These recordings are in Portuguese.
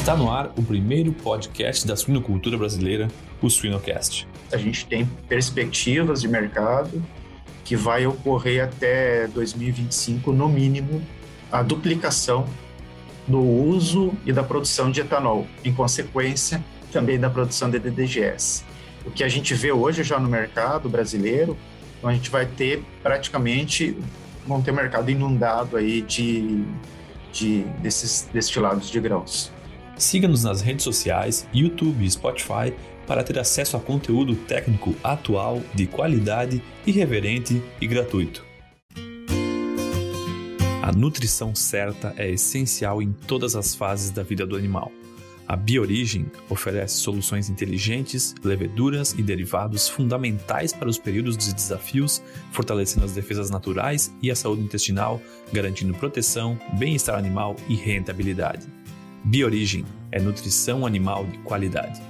Está no ar o primeiro podcast da suinocultura brasileira, o Suinocast. A gente tem perspectivas de mercado que vai ocorrer até 2025, no mínimo, a duplicação do uso e da produção de etanol, em consequência também da produção de DDGS. O que a gente vê hoje já no mercado brasileiro, então a gente vai ter praticamente, vão ter mercado inundado aí de, de desses destilados de grãos. Siga-nos nas redes sociais, YouTube e Spotify para ter acesso a conteúdo técnico atual, de qualidade, irreverente e gratuito. A nutrição certa é essencial em todas as fases da vida do animal. A Biorigem oferece soluções inteligentes, leveduras e derivados fundamentais para os períodos de desafios, fortalecendo as defesas naturais e a saúde intestinal, garantindo proteção, bem-estar animal e rentabilidade. Biorigem é nutrição animal de qualidade.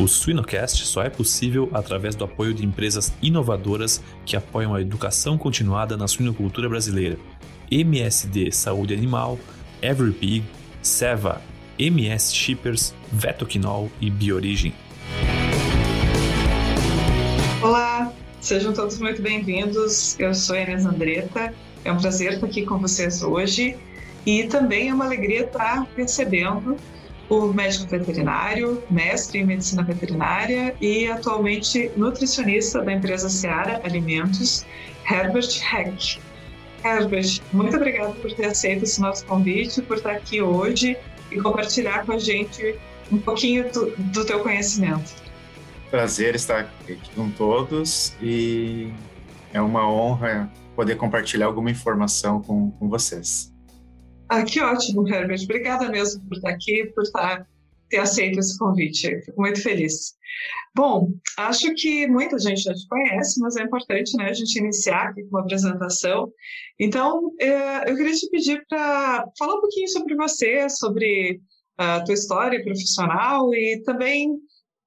O Suinocast só é possível através do apoio de empresas inovadoras que apoiam a educação continuada na suinocultura brasileira. MSD Saúde Animal, EveryPig, Seva, MS Shippers, Vetoquinol e Biorigem. Olá, Sejam todos muito bem-vindos. Eu sou Inês Andretta. É um prazer estar aqui com vocês hoje e também é uma alegria estar recebendo o médico veterinário, mestre em medicina veterinária e atualmente nutricionista da empresa Seara Alimentos, Herbert Heck. Herbert, muito obrigada por ter aceito esse nosso convite, por estar aqui hoje e compartilhar com a gente um pouquinho do, do teu conhecimento. Prazer estar aqui com todos e é uma honra poder compartilhar alguma informação com, com vocês. Ah, que ótimo, Herbert. Obrigada mesmo por estar aqui, por estar, ter aceito esse convite. Fico muito feliz. Bom, acho que muita gente já te conhece, mas é importante né, a gente iniciar aqui com uma apresentação. Então, é, eu queria te pedir para falar um pouquinho sobre você, sobre a tua história profissional e também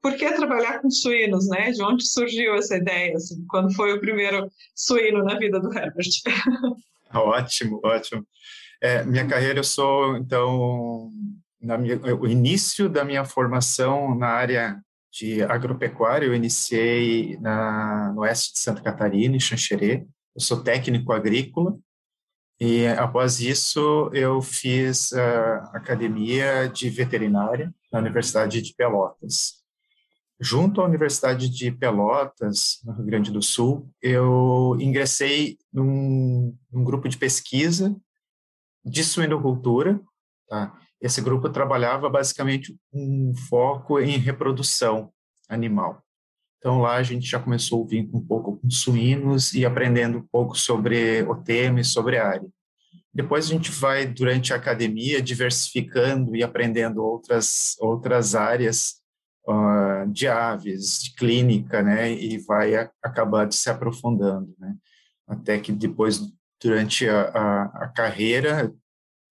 por que trabalhar com suínos, né? De onde surgiu essa ideia? Assim, quando foi o primeiro suíno na vida do Herbert? ótimo, ótimo. É, minha carreira, eu sou, então, minha, o início da minha formação na área de agropecuária, eu iniciei na, no oeste de Santa Catarina, em Xanxerê. Eu sou técnico agrícola e, após isso, eu fiz a academia de veterinária na Universidade de Pelotas. Junto à Universidade de Pelotas, no Rio Grande do Sul, eu ingressei num, num grupo de pesquisa de suinocultura. Tá? Esse grupo trabalhava basicamente um foco em reprodução animal. Então lá a gente já começou a ouvir um pouco com suínos e aprendendo um pouco sobre o tema e sobre a área. Depois a gente vai durante a academia diversificando e aprendendo outras outras áreas uh, de aves, de clínica, né, e vai a, acabando se aprofundando, né, até que depois, durante a, a, a carreira,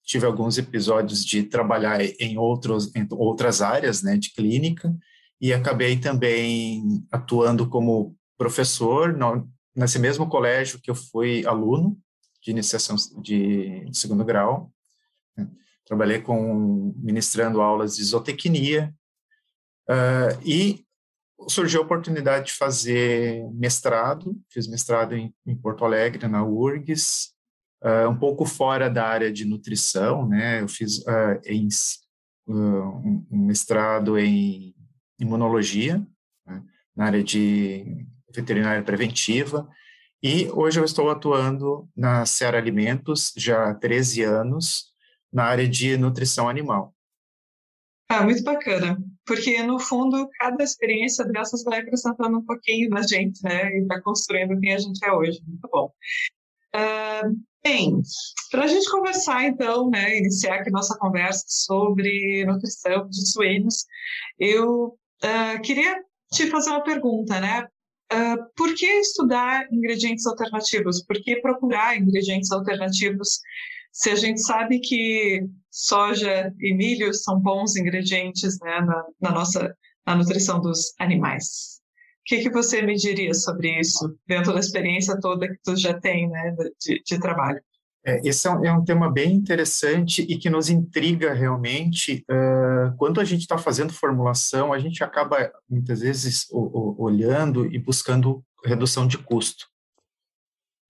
tive alguns episódios de trabalhar em, outros, em outras áreas, né, de clínica, e acabei também atuando como professor no, nesse mesmo colégio que eu fui aluno de iniciação de, de segundo grau. Né. Trabalhei com ministrando aulas de zootecnia Uh, e surgiu a oportunidade de fazer mestrado, fiz mestrado em, em Porto Alegre, na URGS, uh, um pouco fora da área de nutrição, né? Eu fiz uh, em, um, mestrado em imunologia, né? na área de veterinária preventiva, e hoje eu estou atuando na Seara Alimentos já há 13 anos, na área de nutrição animal. Ah, muito bacana, porque no fundo cada experiência dessas vai acrescentando um pouquinho na gente, né, e vai construindo quem a gente é hoje. Muito bom. Uh, bem, para a gente conversar então, né, iniciar aqui nossa conversa sobre nutrição de suínos, eu uh, queria te fazer uma pergunta, né? Uh, por que estudar ingredientes alternativos? Por que procurar ingredientes alternativos se a gente sabe que soja e milho são bons ingredientes né, na, na, nossa na nutrição dos animais. O que, que você me diria sobre isso, dentro da experiência toda que tu já tem né, de, de trabalho? É, esse é um, é um, tema bem interessante e que nos intriga realmente. Uh, quando a gente está fazendo formulação, a gente acaba muitas vezes o, o, olhando e buscando redução de custo.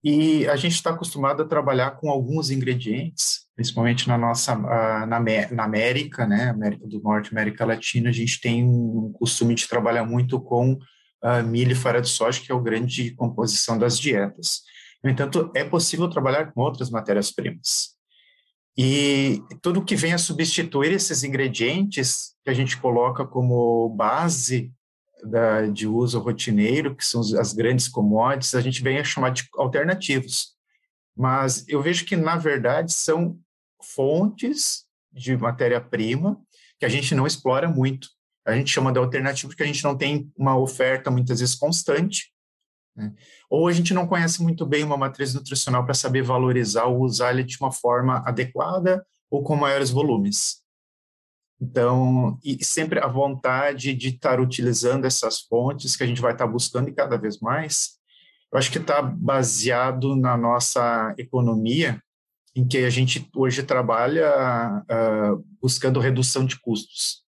E a gente está acostumado a trabalhar com alguns ingredientes, principalmente na nossa uh, na, América, né, América do Norte, América Latina, a gente tem um costume de trabalhar muito com uh, milho e farinha de soja, que é o grande composição das dietas. No entanto, é possível trabalhar com outras matérias-primas. E tudo que vem a substituir esses ingredientes que a gente coloca como base da, de uso rotineiro, que são as grandes commodities, a gente vem a chamar de alternativos. Mas eu vejo que, na verdade, são fontes de matéria-prima que a gente não explora muito. A gente chama de alternativo porque a gente não tem uma oferta, muitas vezes, constante né? Ou a gente não conhece muito bem uma matriz nutricional para saber valorizar ou usar ele de uma forma adequada ou com maiores volumes. Então, e sempre a vontade de estar utilizando essas fontes que a gente vai estar buscando e cada vez mais, eu acho que está baseado na nossa economia, em que a gente hoje trabalha uh, buscando redução de custos.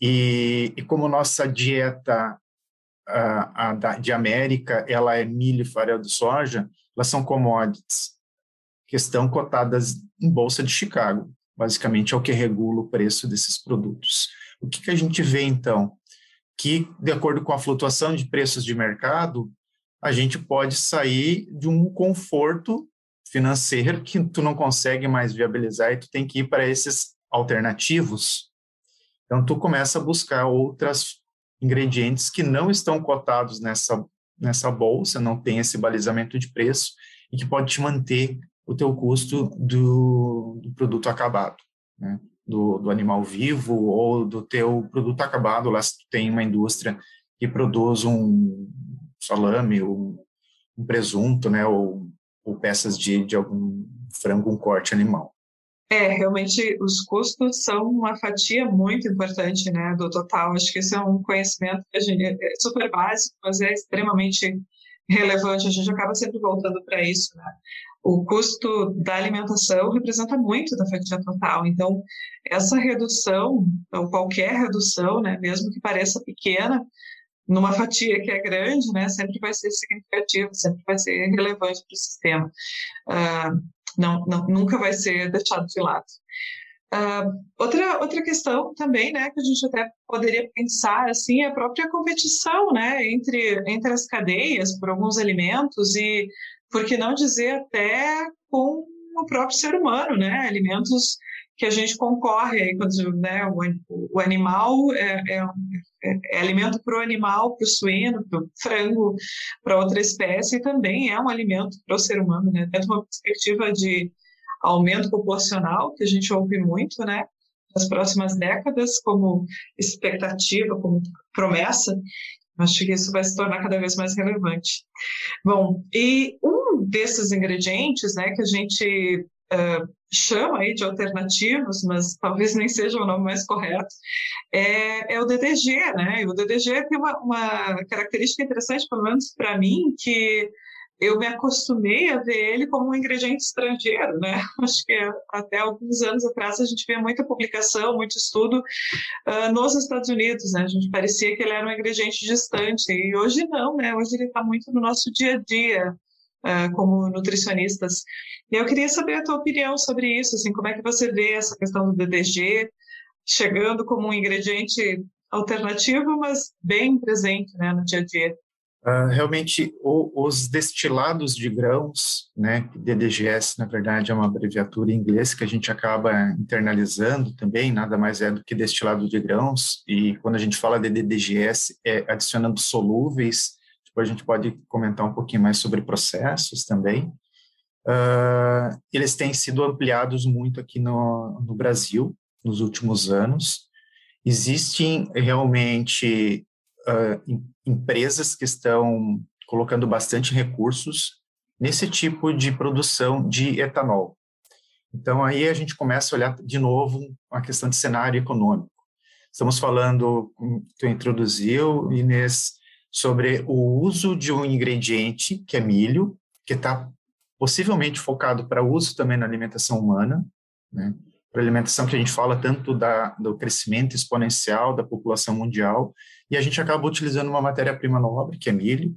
E, e como nossa dieta a, a de América, ela é milho e farelo de soja, elas são commodities que estão cotadas em bolsa de Chicago. Basicamente é o que regula o preço desses produtos. O que, que a gente vê então? Que, de acordo com a flutuação de preços de mercado, a gente pode sair de um conforto financeiro que tu não consegue mais viabilizar e tu tem que ir para esses alternativos. Então tu começa a buscar outras ingredientes que não estão cotados nessa, nessa bolsa, não tem esse balizamento de preço e que pode te manter o teu custo do, do produto acabado, né? do, do, animal vivo ou do teu produto acabado, lá se tu tem uma indústria que produz um salame, um, um presunto, né, ou, ou peças de, de algum frango, um corte animal. É, realmente os custos são uma fatia muito importante, né, do total. Acho que isso é um conhecimento que a gente é super básico, mas é extremamente relevante. A gente acaba sempre voltando para isso, né? O custo da alimentação representa muito da fatia total. Então, essa redução, ou qualquer redução, né, mesmo que pareça pequena, numa fatia que é grande, né, sempre vai ser significativo, sempre vai ser relevante para o sistema. Uh, não, não, nunca vai ser deixado de lado. Uh, outra, outra questão também, né, que a gente até poderia pensar, assim, é a própria competição, né, entre, entre as cadeias por alguns alimentos e, por que não dizer, até com o próprio ser humano, né, alimentos que a gente concorre aí quando né, o, o animal é, é, é, é alimento para o animal, para o suíno, para o frango, para outra espécie, e também é um alimento para o ser humano, né? De uma perspectiva de aumento populacional, que a gente ouve muito, né? Nas próximas décadas, como expectativa, como promessa, acho que isso vai se tornar cada vez mais relevante. Bom, e um desses ingredientes, né, que a gente uh, chama aí de alternativos, mas talvez nem seja o nome mais correto, é, é o DDG, né? E o DDG tem uma, uma característica interessante, pelo menos para mim, que eu me acostumei a ver ele como um ingrediente estrangeiro, né? Acho que até alguns anos atrás a gente via muita publicação, muito estudo uh, nos Estados Unidos, né? A gente parecia que ele era um ingrediente distante e hoje não, né? Hoje ele está muito no nosso dia a dia uh, como nutricionistas. E eu queria saber a tua opinião sobre isso, assim, como é que você vê essa questão do DDG chegando como um ingrediente alternativo, mas bem presente né, no dia a dia. Uh, realmente, o, os destilados de grãos, né, DDGS, na verdade, é uma abreviatura em inglês que a gente acaba internalizando também, nada mais é do que destilado de grãos, e quando a gente fala de DDGS, é adicionando solúveis, tipo, a gente pode comentar um pouquinho mais sobre processos também, uh, eles têm sido ampliados muito aqui no, no Brasil nos últimos anos. Existem realmente uh, empresas que estão colocando bastante recursos nesse tipo de produção de etanol. Então, aí a gente começa a olhar de novo a questão de cenário econômico. Estamos falando, tu introduziu, Inês, sobre o uso de um ingrediente, que é milho, que está possivelmente focado para uso também na alimentação humana, né? para alimentação que a gente fala tanto da, do crescimento exponencial da população mundial, e a gente acaba utilizando uma matéria-prima nobre, que é milho,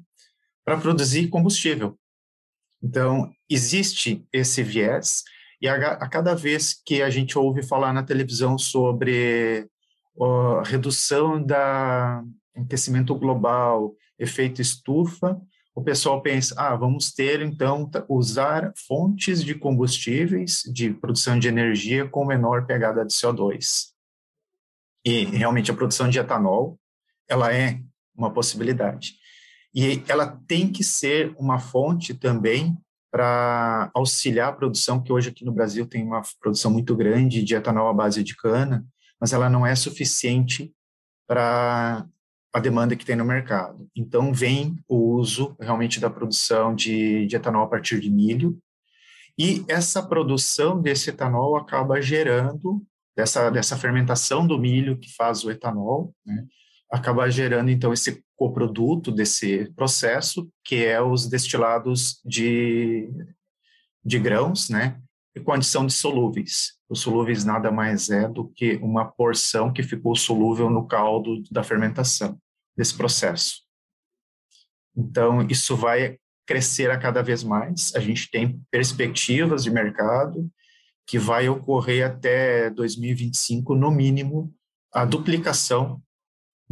para produzir combustível. Então, existe esse viés, e a, a, cada vez que a gente ouve falar na televisão sobre a redução da aquecimento global, efeito estufa, o pessoal pensa, ah, vamos ter então usar fontes de combustíveis de produção de energia com menor pegada de CO2. E realmente a produção de etanol, ela é uma possibilidade. E ela tem que ser uma fonte também para auxiliar a produção, que hoje aqui no Brasil tem uma produção muito grande de etanol à base de cana, mas ela não é suficiente para a demanda que tem no mercado. Então, vem o uso realmente da produção de, de etanol a partir de milho, e essa produção desse etanol acaba gerando, dessa, dessa fermentação do milho que faz o etanol, né, acaba gerando, então, esse coproduto desse processo, que é os destilados de, de grãos, né, e condição de solúveis. Os solúveis nada mais é do que uma porção que ficou solúvel no caldo da fermentação desse processo. Então, isso vai crescer a cada vez mais. A gente tem perspectivas de mercado que vai ocorrer até 2025, no mínimo, a duplicação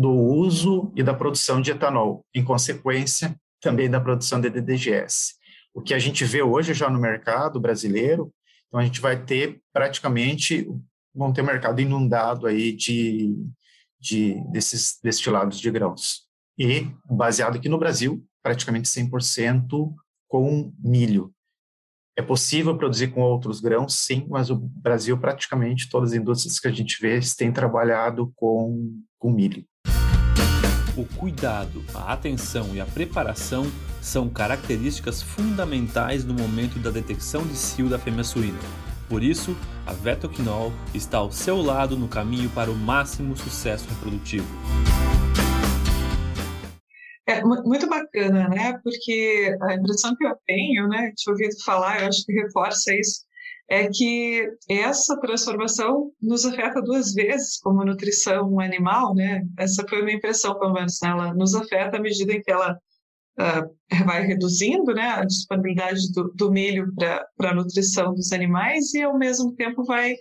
do uso e da produção de etanol, em consequência também da produção de DDGS. O que a gente vê hoje já no mercado brasileiro, então a gente vai ter praticamente, vão ter mercado inundado aí de de, desses destilados de grãos. E baseado aqui no Brasil, praticamente 100% com milho. É possível produzir com outros grãos, sim, mas o Brasil, praticamente todas as indústrias que a gente vê, têm trabalhado com, com milho. O cuidado, a atenção e a preparação são características fundamentais no momento da detecção de cio da fêmea suína por isso, a Vetoquinol está ao seu lado no caminho para o máximo sucesso reprodutivo. É muito bacana, né? Porque a impressão que eu tenho, né, te ouvido falar, eu acho que reforça isso, é que essa transformação nos afeta duas vezes como nutrição animal, né? Essa foi a minha impressão, pelo menos, né? ela nos afeta à medida em que ela uh, vai reduzindo né, a disponibilidade do, do milho para a nutrição dos animais e, ao mesmo tempo, vai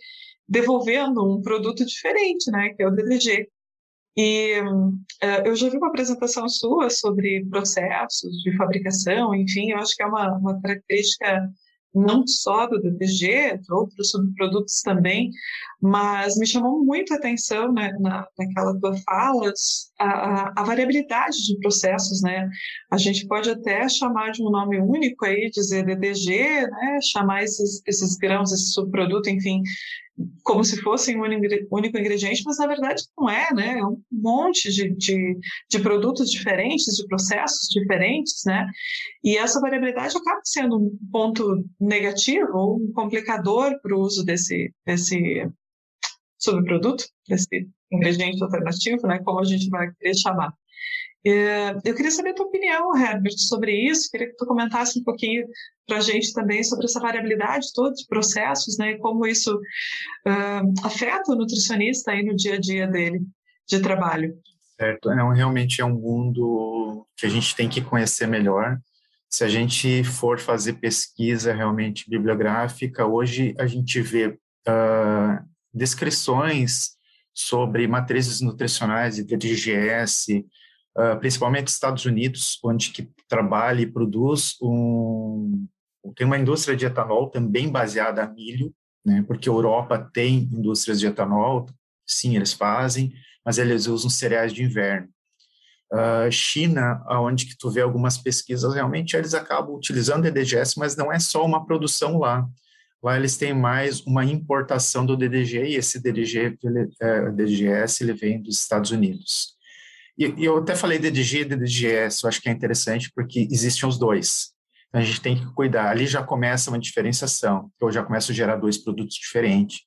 devolvendo um produto diferente, né, que é o DDG. E uh, eu já vi uma apresentação sua sobre processos de fabricação, enfim, eu acho que é uma, uma característica não só do DDG, outros subprodutos também, mas me chamou muito a atenção né, na, naquela tua fala a, a, variabilidade de processos, né? A gente pode até chamar de um nome único aí, dizer DDG, né? Chamar esses, esses grãos, esse subproduto, enfim, como se fossem um único ingrediente, mas na verdade não é, né? É um monte de, de, de, produtos diferentes, de processos diferentes, né? E essa variabilidade acaba sendo um ponto negativo ou um complicador para o uso desse, desse subproduto, desse ingrediente alternativo, né? Como a gente vai chamar. É, eu queria saber a tua opinião, Herbert, sobre isso. Queria que tu comentasse um pouquinho para a gente também sobre essa variabilidade toda de processos, né? E como isso uh, afeta o nutricionista aí no dia a dia dele de trabalho. Certo. É, realmente é um mundo que a gente tem que conhecer melhor. Se a gente for fazer pesquisa realmente bibliográfica, hoje a gente vê uh, descrições sobre matrizes nutricionais e DGS, uh, principalmente Estados Unidos, onde que trabalha e produz um tem uma indústria de etanol também baseada em milho, né? Porque a Europa tem indústrias de etanol, sim, eles fazem, mas eles usam cereais de inverno. Uh, China, aonde que tu vê algumas pesquisas, realmente eles acabam utilizando DDGS, mas não é só uma produção lá. Lá eles têm mais uma importação do DDG e esse DDG, ele, é, DDGS, ele vem dos Estados Unidos. E, eu até falei DDG e DDGS, eu acho que é interessante porque existem os dois. Então a gente tem que cuidar. Ali já começa uma diferenciação. Eu já começo a gerar dois produtos diferentes.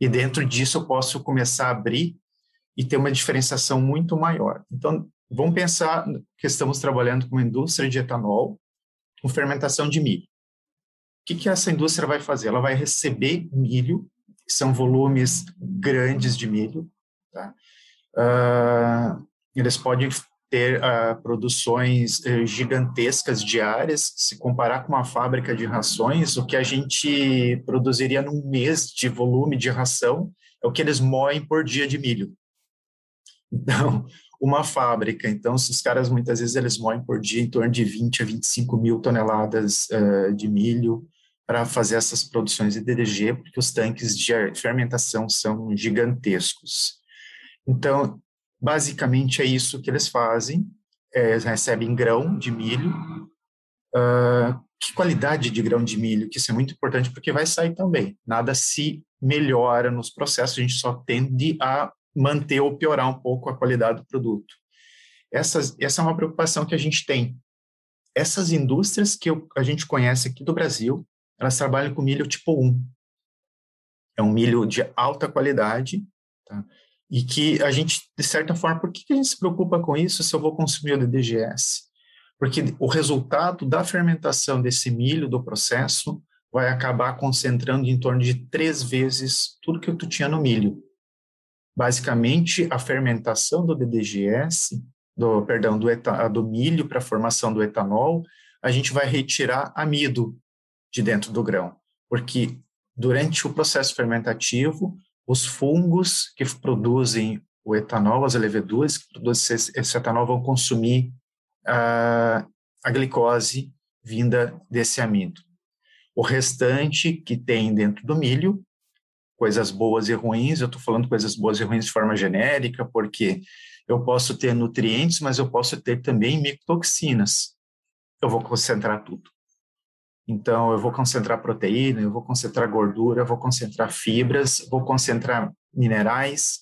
E dentro disso eu posso começar a abrir e ter uma diferenciação muito maior. Então, vamos pensar que estamos trabalhando com uma indústria de etanol com fermentação de milho. O que, que essa indústria vai fazer? Ela vai receber milho, que são volumes grandes de milho. Tá? Uh, eles podem ter uh, produções uh, gigantescas diárias. Se comparar com uma fábrica de rações, o que a gente produziria num mês de volume de ração é o que eles moem por dia de milho. Então, uma fábrica, então, os caras muitas vezes eles moem por dia em torno de 20 a 25 mil toneladas uh, de milho para fazer essas produções de DDG, porque os tanques de fermentação são gigantescos. Então, basicamente é isso que eles fazem, é, eles recebem grão de milho, uh, que qualidade de grão de milho, que isso é muito importante porque vai sair também. Nada se melhora nos processos, a gente só tende a manter ou piorar um pouco a qualidade do produto. Essas, essa é uma preocupação que a gente tem. Essas indústrias que eu, a gente conhece aqui do Brasil, elas trabalham com milho tipo 1. É um milho de alta qualidade, tá? E que a gente, de certa forma, por que a gente se preocupa com isso se eu vou consumir o DDGS? Porque o resultado da fermentação desse milho, do processo, vai acabar concentrando em torno de três vezes tudo que tu tinha no milho. Basicamente, a fermentação do DDGS, do, perdão, do, eta, do milho para a formação do etanol, a gente vai retirar amido de dentro do grão, porque durante o processo fermentativo, os fungos que produzem o etanol, as leveduras que produzem esse, etanol vão consumir a, a glicose vinda desse amido. O restante que tem dentro do milho coisas boas e ruins, eu estou falando coisas boas e ruins de forma genérica, porque eu posso ter nutrientes, mas eu posso ter também micotoxinas. Eu vou concentrar tudo. Então, eu vou concentrar proteína, eu vou concentrar gordura, eu vou concentrar fibras, vou concentrar minerais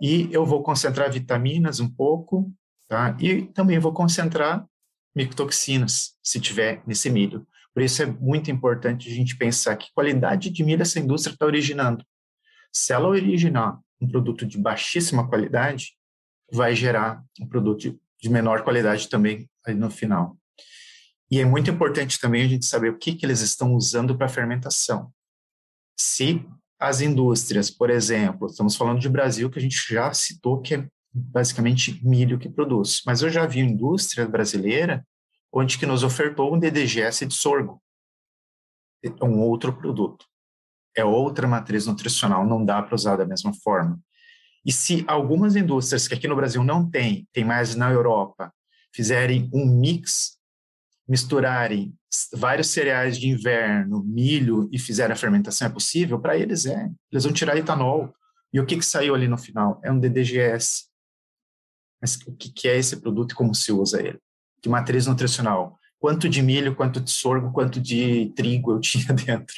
e eu vou concentrar vitaminas um pouco, tá? E também vou concentrar micotoxinas, se tiver nesse milho. Por isso é muito importante a gente pensar que qualidade de milho essa indústria está originando. Se ela originar um produto de baixíssima qualidade, vai gerar um produto de menor qualidade também aí no final. E é muito importante também a gente saber o que, que eles estão usando para fermentação. Se as indústrias, por exemplo, estamos falando de Brasil, que a gente já citou que é basicamente milho que produz, mas eu já vi indústria brasileira onde que nos ofertou um DDGS de sorgo, é um outro produto, é outra matriz nutricional, não dá para usar da mesma forma. E se algumas indústrias que aqui no Brasil não tem, tem mais na Europa, fizerem um mix, misturarem vários cereais de inverno, milho e fizerem a fermentação, é possível? Para eles é. Eles vão tirar etanol. E o que, que saiu ali no final? É um DDGS. Mas o que, que é esse produto e como se usa ele? de matriz nutricional. Quanto de milho, quanto de sorgo, quanto de trigo eu tinha dentro.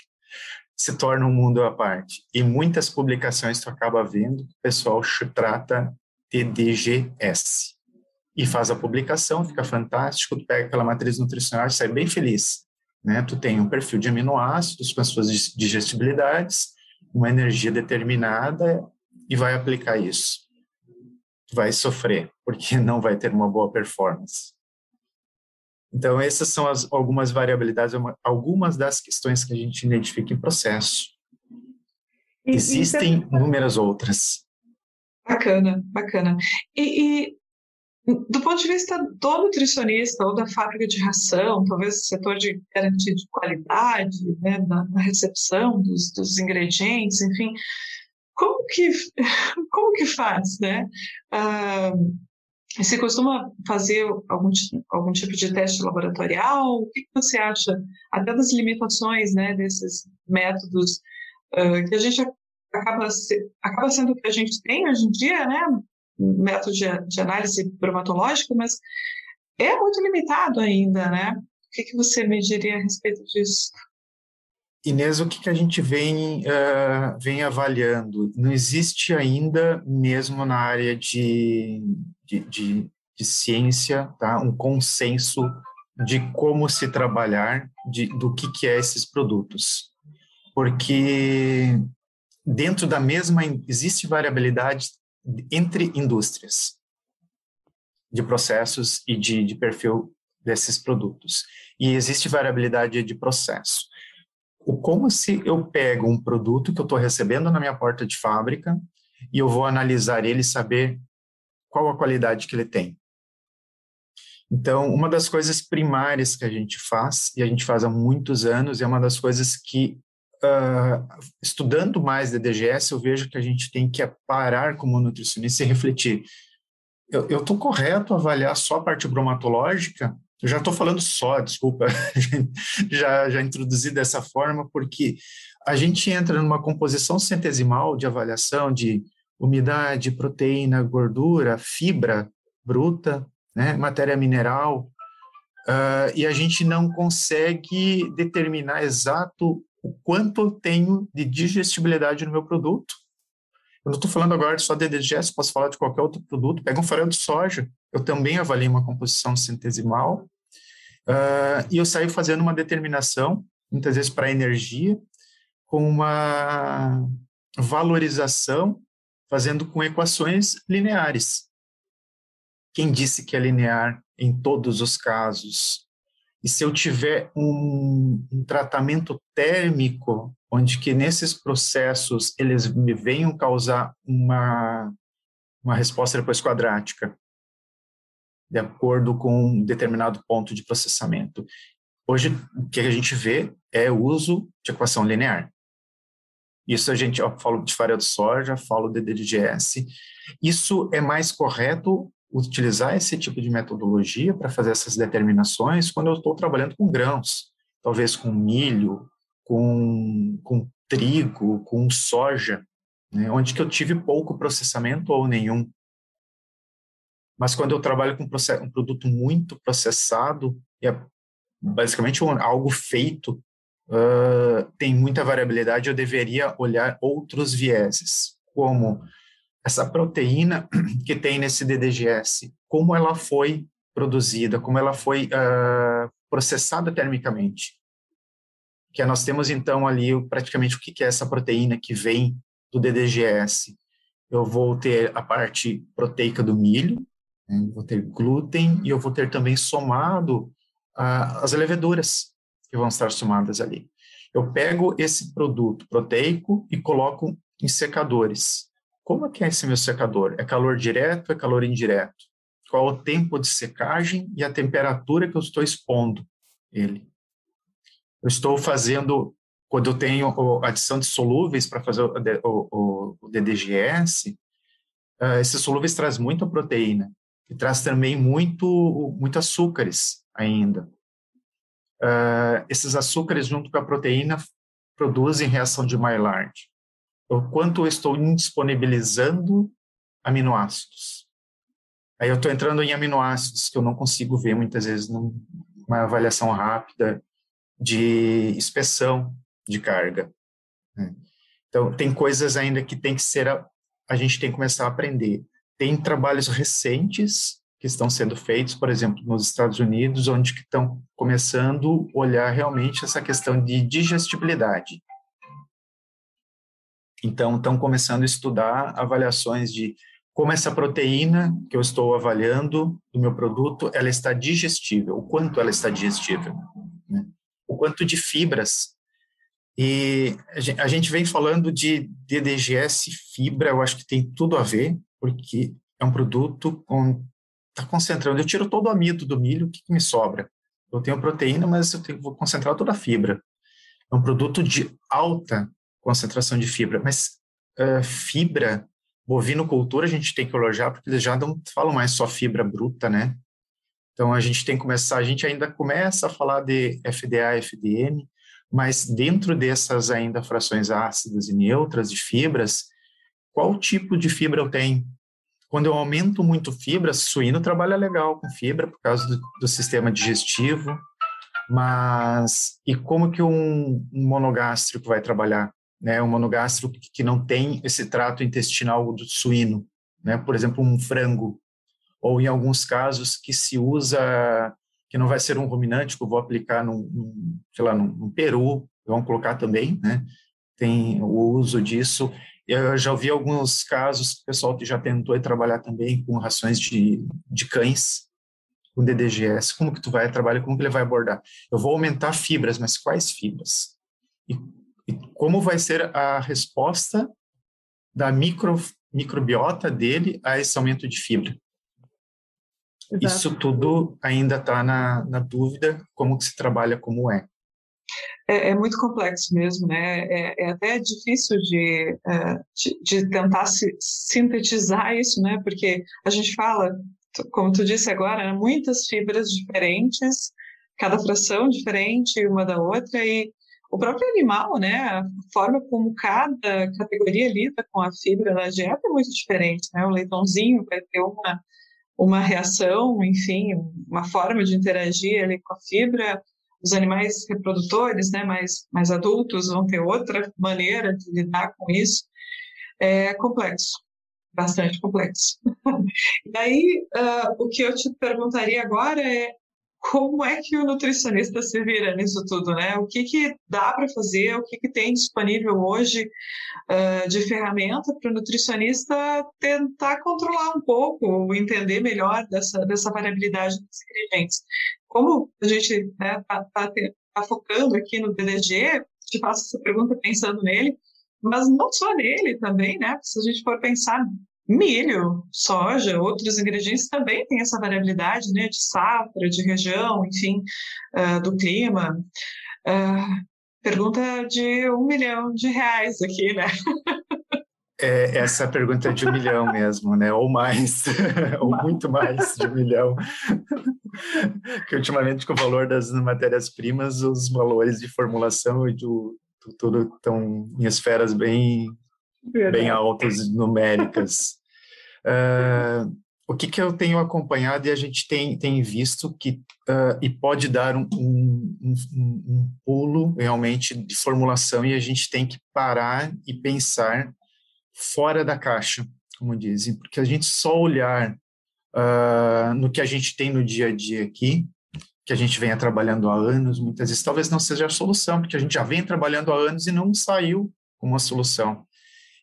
Se torna um mundo à parte. E muitas publicações tu acaba vendo, o pessoal trata TDGS. E faz a publicação, fica fantástico, tu pega aquela matriz nutricional e sai bem feliz. Né? Tu tem um perfil de aminoácidos com as suas digestibilidades, uma energia determinada e vai aplicar isso. Tu vai sofrer, porque não vai ter uma boa performance. Então, essas são as, algumas variabilidades, algumas das questões que a gente identifica em processo. Existem inúmeras outras. Bacana, bacana. E, e, do ponto de vista do nutricionista ou da fábrica de ração, talvez setor de garantia de qualidade, né, na, na recepção dos, dos, ingredientes, enfim, como que, como que faz, né? Ah, você costuma fazer algum, algum tipo de teste laboratorial? O que você acha, até das limitações né, desses métodos uh, que a gente acaba, acaba sendo o que a gente tem hoje em dia, né? Método de, de análise bromatológica, mas é muito limitado ainda, né? O que, que você me diria a respeito disso? Inês, o que, que a gente vem, uh, vem avaliando? Não existe ainda, mesmo na área de, de, de, de ciência, tá? um consenso de como se trabalhar, de, do que, que é esses produtos. Porque dentro da mesma, existe variabilidade entre indústrias. de processos e de, de perfil desses produtos. E existe variabilidade de processo. O como se eu pego um produto que eu estou recebendo na minha porta de fábrica e eu vou analisar ele e saber qual a qualidade que ele tem. Então, uma das coisas primárias que a gente faz, e a gente faz há muitos anos, e é uma das coisas que, uh, estudando mais da DGS, eu vejo que a gente tem que parar como nutricionista e refletir. Eu estou correto avaliar só a parte bromatológica? Eu já estou falando só, desculpa, já, já introduzi dessa forma, porque a gente entra numa composição centesimal de avaliação de umidade, proteína, gordura, fibra bruta, né, matéria mineral, uh, e a gente não consegue determinar exato o quanto eu tenho de digestibilidade no meu produto. Eu não estou falando agora só de DGS, posso falar de qualquer outro produto. Pega um farelo de soja, eu também avalio uma composição centesimal, uh, e eu saio fazendo uma determinação, muitas vezes para energia, com uma valorização, fazendo com equações lineares. Quem disse que é linear em todos os casos? E se eu tiver um, um tratamento térmico, onde que nesses processos eles me venham causar uma, uma resposta depois quadrática, de acordo com um determinado ponto de processamento. Hoje, o que a gente vê é o uso de equação linear. Isso a gente, eu falo de farelo de soja, falo de DDGS. Isso é mais correto utilizar esse tipo de metodologia para fazer essas determinações quando eu estou trabalhando com grãos, talvez com milho, com, com trigo, com soja, né, onde que eu tive pouco processamento ou nenhum. Mas quando eu trabalho com um produto muito processado, e é basicamente algo feito, uh, tem muita variabilidade, eu deveria olhar outros vieses, como essa proteína que tem nesse DDGS, como ela foi produzida, como ela foi uh, processada termicamente. Que nós temos então ali praticamente o que é essa proteína que vem do DDGS. Eu vou ter a parte proteica do milho, né, vou ter glúten e eu vou ter também somado uh, as leveduras que vão estar somadas ali. Eu pego esse produto proteico e coloco em secadores. Como é que é esse meu secador? É calor direto, é calor indireto? Qual o tempo de secagem e a temperatura que eu estou expondo ele? Eu estou fazendo, quando eu tenho adição de solúveis para fazer o, DDGS, ah, esses solúveis traz muita proteína e traz também muito, muito açúcares ainda. Uh, esses açúcares junto com a proteína produzem reação de Maillard o quanto eu estou indisponibilizando aminoácidos. Aí eu estou entrando em aminoácidos que eu não consigo ver muitas vezes numa avaliação rápida de inspeção de carga. Né? Então, tem coisas ainda que tem que ser, a, a gente tem que começar a aprender. Tem trabalhos recentes que estão sendo feitos, por exemplo, nos Estados Unidos, onde estão começando a olhar realmente essa questão de digestibilidade. Então, estão começando a estudar avaliações de como essa proteína que eu estou avaliando do meu produto, ela está digestível, o quanto ela está digestível, né? o quanto de fibras. E a gente vem falando de DDGS fibra, eu acho que tem tudo a ver, porque é um produto com está concentrando. Eu tiro todo o amido do milho, o que, que me sobra? Eu tenho proteína, mas eu tenho, vou concentrar toda a fibra. É um produto de alta concentração de fibra. Mas uh, fibra, bovinocultura, a gente tem que elogiar, porque eles já não falam mais só fibra bruta, né? Então, a gente tem que começar, a gente ainda começa a falar de FDA, FDM, mas dentro dessas ainda frações ácidas e neutras de fibras, qual tipo de fibra eu tenho? Quando eu aumento muito fibra, suíno trabalha legal com fibra por causa do, do sistema digestivo, mas e como que um, um monogástrico vai trabalhar? Né, um monogástrico que não tem esse trato intestinal do suíno, né, por exemplo, um frango, ou em alguns casos que se usa, que não vai ser um ruminante, que eu vou aplicar num, num sei lá, num, num peru, vamos colocar também, né, tem o uso disso, Eu já ouvi alguns casos, pessoal que já tentou trabalhar também com rações de, de cães, com DDGS. Como que tu vai trabalhar, como que ele vai abordar? Eu vou aumentar fibras, mas quais fibras? E, como vai ser a resposta da micro, microbiota dele a esse aumento de fibra? Exato. Isso tudo ainda está na, na dúvida, como que se trabalha, como é. É, é, muito complexo mesmo, né? É, é até difícil de, é, de, de, tentar se, sintetizar isso, né? Porque a gente fala, como tu disse agora, né? muitas fibras diferentes, cada fração diferente uma da outra e o próprio animal, né? A forma como cada categoria lida com a fibra na dieta é muito diferente, né? O leitãozinho vai ter uma uma reação, enfim, uma forma de interagir ali com a fibra os animais reprodutores, né, mais, mais adultos, vão ter outra maneira de lidar com isso. É complexo, bastante complexo. e aí, uh, o que eu te perguntaria agora é como é que o nutricionista se vira nisso tudo, né? O que, que dá para fazer, o que, que tem disponível hoje uh, de ferramenta para o nutricionista tentar controlar um pouco, entender melhor dessa, dessa variabilidade dos ingredientes. Como a gente está né, tá, tá, tá focando aqui no DDG, te faço essa pergunta pensando nele, mas não só nele também, né? Se a gente for pensar milho, soja, outros ingredientes também têm essa variabilidade, né, de safra, de região, enfim, uh, do clima. Uh, pergunta de um milhão de reais aqui, né? É, essa pergunta é de um milhão mesmo, né? Ou mais, ou muito mais de um milhão. que ultimamente, com o valor das matérias-primas, os valores de formulação e do, do tudo estão em esferas bem Verdade. bem altas numéricas. uh, o que, que eu tenho acompanhado e a gente tem, tem visto que uh, e pode dar um, um, um, um, pulo realmente de formulação e a gente tem que parar e pensar fora da caixa, como dizem, porque a gente só olhar uh, no que a gente tem no dia a dia aqui, que a gente venha trabalhando há anos, muitas vezes talvez não seja a solução, porque a gente já vem trabalhando há anos e não saiu uma solução.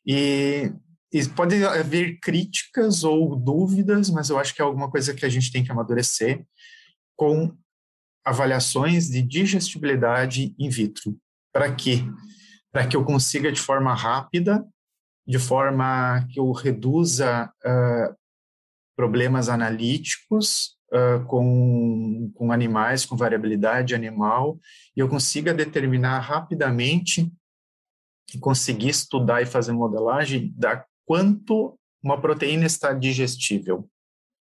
E, e pode haver críticas ou dúvidas, mas eu acho que é alguma coisa que a gente tem que amadurecer com avaliações de digestibilidade in vitro. Para quê? Para que eu consiga de forma rápida, de forma que eu reduza uh, problemas analíticos uh, com, com animais, com variabilidade animal, e eu consiga determinar rapidamente conseguir estudar e fazer modelagem da quanto uma proteína está digestível.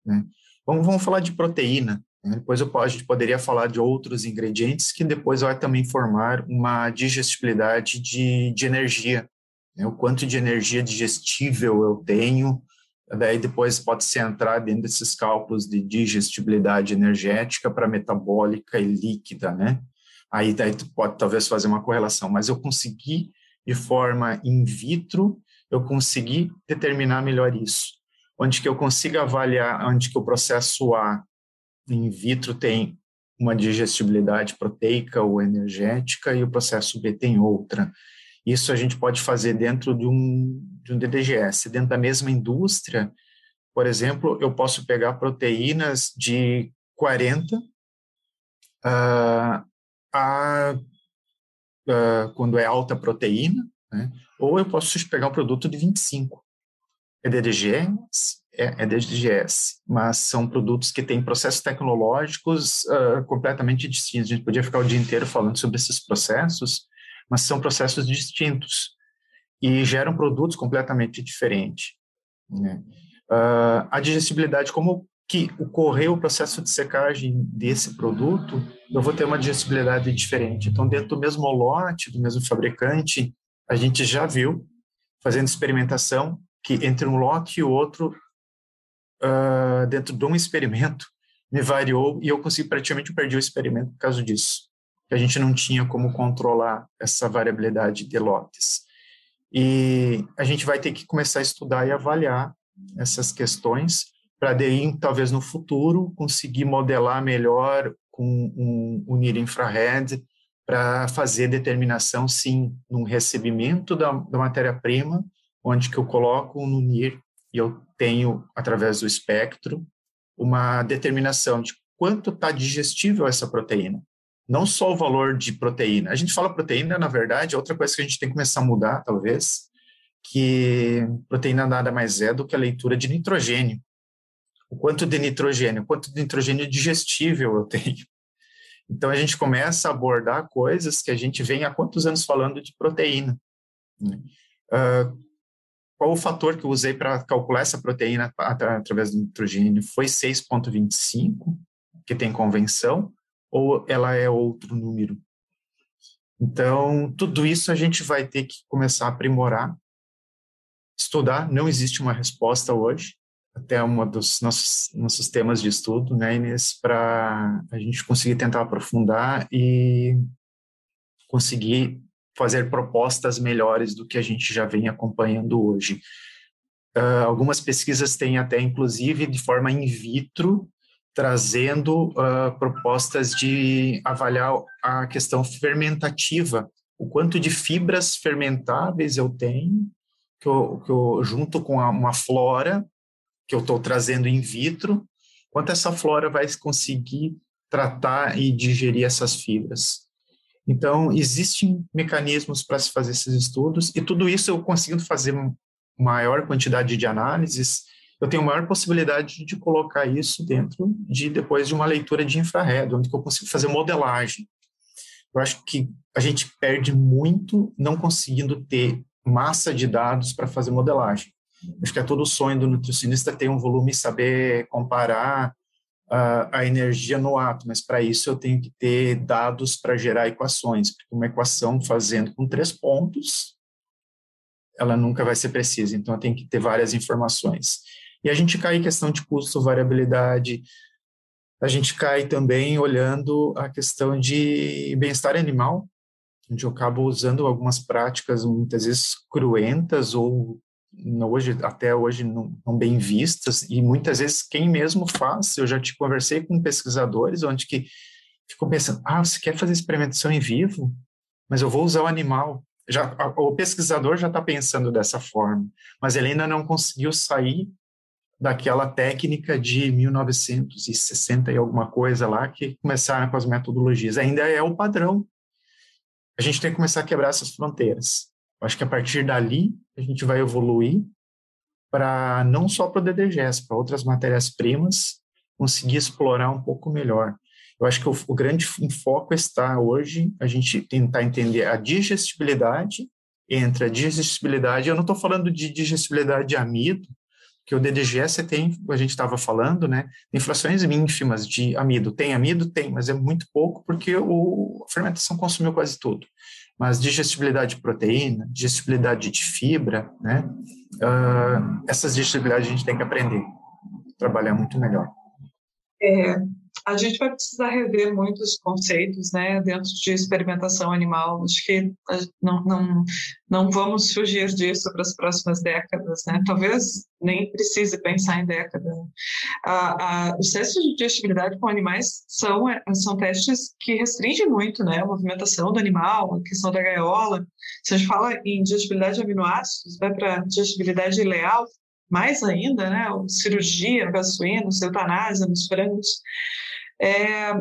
Né? Vamos, vamos falar de proteína. Né? Depois eu, a gente poderia falar de outros ingredientes que depois vai também formar uma digestibilidade de, de energia. Né? O quanto de energia digestível eu tenho, daí depois pode se entrar dentro desses cálculos de digestibilidade energética para metabólica e líquida, né? Aí daí tu pode talvez fazer uma correlação, mas eu consegui de forma in vitro, eu conseguir determinar melhor isso. Onde que eu consiga avaliar, onde que o processo A in vitro tem uma digestibilidade proteica ou energética e o processo B tem outra. Isso a gente pode fazer dentro de um, de um DDGS. Dentro da mesma indústria, por exemplo, eu posso pegar proteínas de 40 uh, ah, a uh, quando é alta proteína, né? ou eu posso pegar um produto de 25. É DDGS, é, é DDGS, mas são produtos que têm processos tecnológicos uh, completamente distintos. A gente podia ficar o dia inteiro falando sobre esses processos, mas são processos distintos e geram produtos completamente diferentes. Né? Uh, a digestibilidade, como que ocorreu o processo de secagem desse produto, eu vou ter uma digestibilidade diferente. Então, dentro do mesmo lote, do mesmo fabricante, a gente já viu, fazendo experimentação, que entre um lote e outro, uh, dentro de um experimento, me variou e eu consegui, praticamente, perdi o experimento por causa disso. A gente não tinha como controlar essa variabilidade de lotes. E a gente vai ter que começar a estudar e avaliar essas questões para daí, talvez no futuro, conseguir modelar melhor com um, um NIR infrared para fazer determinação, sim, no recebimento da, da matéria-prima onde que eu coloco no NIR e eu tenho, através do espectro, uma determinação de quanto está digestível essa proteína. Não só o valor de proteína. A gente fala proteína, na verdade, é outra coisa que a gente tem que começar a mudar, talvez, que proteína nada mais é do que a leitura de nitrogênio. O quanto de nitrogênio, o quanto de nitrogênio digestível eu tenho. Então a gente começa a abordar coisas que a gente vem há quantos anos falando de proteína. Uh, qual o fator que eu usei para calcular essa proteína através do nitrogênio? Foi 6,25, que tem convenção, ou ela é outro número? Então, tudo isso a gente vai ter que começar a aprimorar, estudar. Não existe uma resposta hoje, até um dos nossos, nossos temas de estudo, né, Inês, para a gente conseguir tentar aprofundar e conseguir fazer propostas melhores do que a gente já vem acompanhando hoje. Uh, algumas pesquisas têm até, inclusive, de forma in vitro, trazendo uh, propostas de avaliar a questão fermentativa, o quanto de fibras fermentáveis eu tenho, que eu, que eu junto com a, uma flora que eu estou trazendo in vitro, quanto essa flora vai conseguir tratar e digerir essas fibras. Então, existem mecanismos para se fazer esses estudos, e tudo isso eu consigo fazer maior quantidade de análises, eu tenho maior possibilidade de colocar isso dentro de depois de uma leitura de infrared, onde eu consigo fazer modelagem. Eu acho que a gente perde muito não conseguindo ter massa de dados para fazer modelagem. Acho que é todo o sonho do nutricionista ter um volume e saber comparar a, a energia no ato, mas para isso eu tenho que ter dados para gerar equações, porque uma equação fazendo com três pontos, ela nunca vai ser precisa, então eu tenho que ter várias informações. E a gente cai em questão de custo, variabilidade, a gente cai também olhando a questão de bem-estar animal, onde eu acabo usando algumas práticas muitas vezes cruentas ou hoje até hoje não, não, bem vistas e muitas vezes quem mesmo faz eu já te conversei com pesquisadores onde que ficou pensando ah você quer fazer experimentação em vivo? Mas eu vou usar o animal. Já o pesquisador já está pensando dessa forma mas ele ainda não conseguiu sair daquela técnica de 1960 e alguma coisa lá que começaram com as metodologias. Ainda é o padrão. A gente tem que começar a quebrar essas fronteiras Acho que a partir dali a gente vai evoluir para não só para o DDGS, para outras matérias-primas, conseguir explorar um pouco melhor. Eu acho que o, o grande foco está hoje a gente tentar entender a digestibilidade entre a digestibilidade, eu não estou falando de digestibilidade de amido, que o DDGS tem, a gente estava falando, né, inflações ínfimas de amido. Tem amido? Tem, mas é muito pouco porque o, a fermentação consumiu quase tudo mas digestibilidade de proteína, digestibilidade de fibra, né? Uh, essas digestibilidades a gente tem que aprender, trabalhar muito melhor. É, a gente vai precisar rever muitos conceitos né, dentro de experimentação animal. Acho que não, não, não vamos fugir disso para as próximas décadas. Né? Talvez nem precise pensar em décadas. Ah, ah, os testes de digestibilidade com animais são, são testes que restringem muito né, a movimentação do animal, a questão da gaiola. Se a gente fala em digestibilidade de aminoácidos, vai para digestibilidade leal, mais ainda, né, cirurgia suínos, eutanásia nos frangos, é,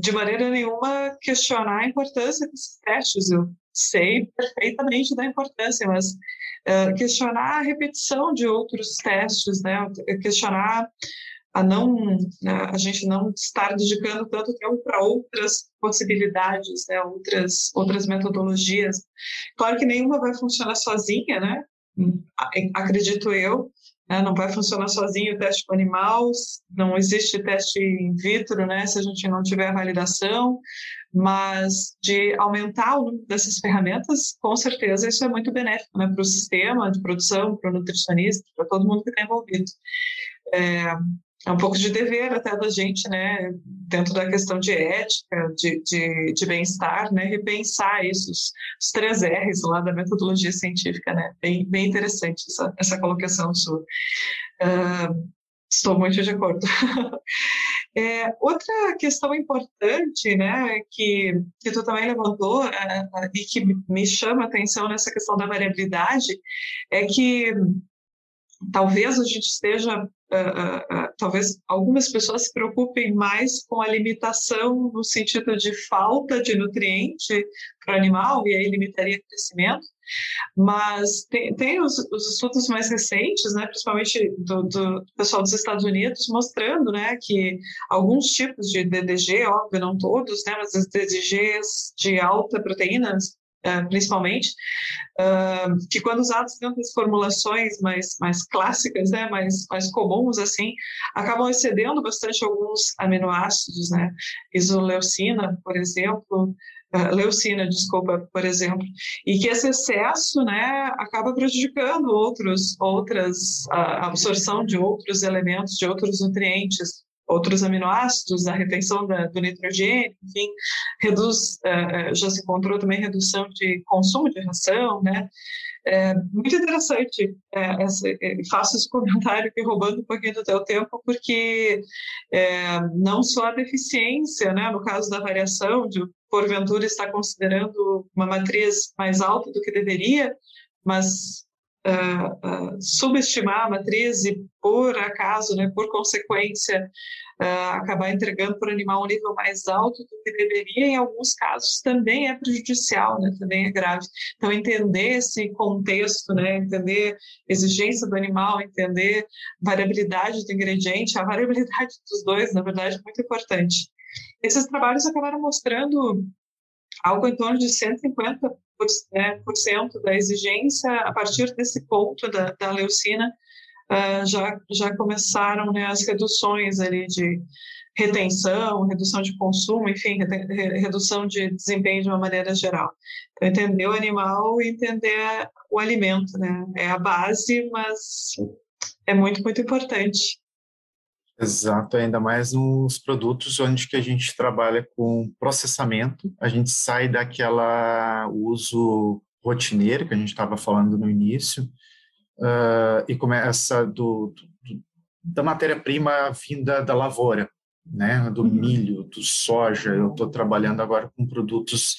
de maneira nenhuma questionar a importância desses testes. Eu sei perfeitamente da importância, mas é, questionar a repetição de outros testes, né, questionar a não né, a gente não estar dedicando tanto tempo para outras possibilidades, né, outras outras metodologias. Claro que nenhuma vai funcionar sozinha, né? Acredito eu, né? Não vai funcionar sozinho o teste com animais, não existe teste in vitro, né? Se a gente não tiver a validação, mas de aumentar o número dessas ferramentas, com certeza isso é muito benéfico, né? Para o sistema de produção, para o nutricionista, para todo mundo que está envolvido. É, é um pouco de dever até da gente, né, dentro da questão de ética, de, de, de bem-estar, né, repensar isso, os, os, três R's lá da metodologia científica, né, bem, bem interessante essa, essa colocação sua. Uh, estou muito de acordo. É, outra questão importante, né, que, que tu também levantou é, e que me chama a atenção nessa questão da variabilidade, é que talvez a gente esteja, uh, uh, talvez algumas pessoas se preocupem mais com a limitação no sentido de falta de nutriente para o animal, e aí limitaria o crescimento, mas tem, tem os, os, estudos mais recentes, né, principalmente do, do, pessoal dos Estados Unidos, mostrando né, que alguns tipos de DDG, óbvio, não todos, né, mas as DDGs de alta proteínas, Uh, principalmente, uh, que quando usados dentro das formulações mais, mais clássicas, né, mais, mais comuns, assim, acabam excedendo bastante alguns aminoácidos, né, isoleucina, por exemplo, uh, leucina, desculpa, por exemplo, e que esse excesso, né, acaba prejudicando outros, outras, a absorção de outros elementos, de outros nutrientes, outros aminoácidos, a retenção da, do nitrogênio, enfim, reduz, uh, já se encontrou também redução de consumo de ração, né? É muito interessante, é, essa, é, faço esse comentário aqui roubando um pouquinho do teu tempo, porque é, não só a deficiência, né, no caso da variação, de porventura estar considerando uma matriz mais alta do que deveria, mas uh, uh, subestimar a matriz e, por acaso, né, por consequência, uh, acabar entregando para o animal um nível mais alto do que deveria, em alguns casos também é prejudicial, né, também é grave. Então, entender esse contexto, né, entender exigência do animal, entender variabilidade do ingrediente, a variabilidade dos dois, na verdade, é muito importante. Esses trabalhos acabaram mostrando algo em torno de 150 né, por cento da exigência, a partir desse ponto da, da leucina, uh, já, já começaram né, as reduções ali de retenção, redução de consumo, enfim, redução de desempenho de uma maneira geral. Então, entender o animal e entender o alimento, né? É a base, mas é muito, muito importante. Exato, ainda mais nos produtos onde que a gente trabalha com processamento, a gente sai daquela uso rotineiro que a gente estava falando no início uh, e começa do, do da matéria-prima vinda da lavoura, né, do uhum. milho, do soja. Eu estou trabalhando agora com produtos,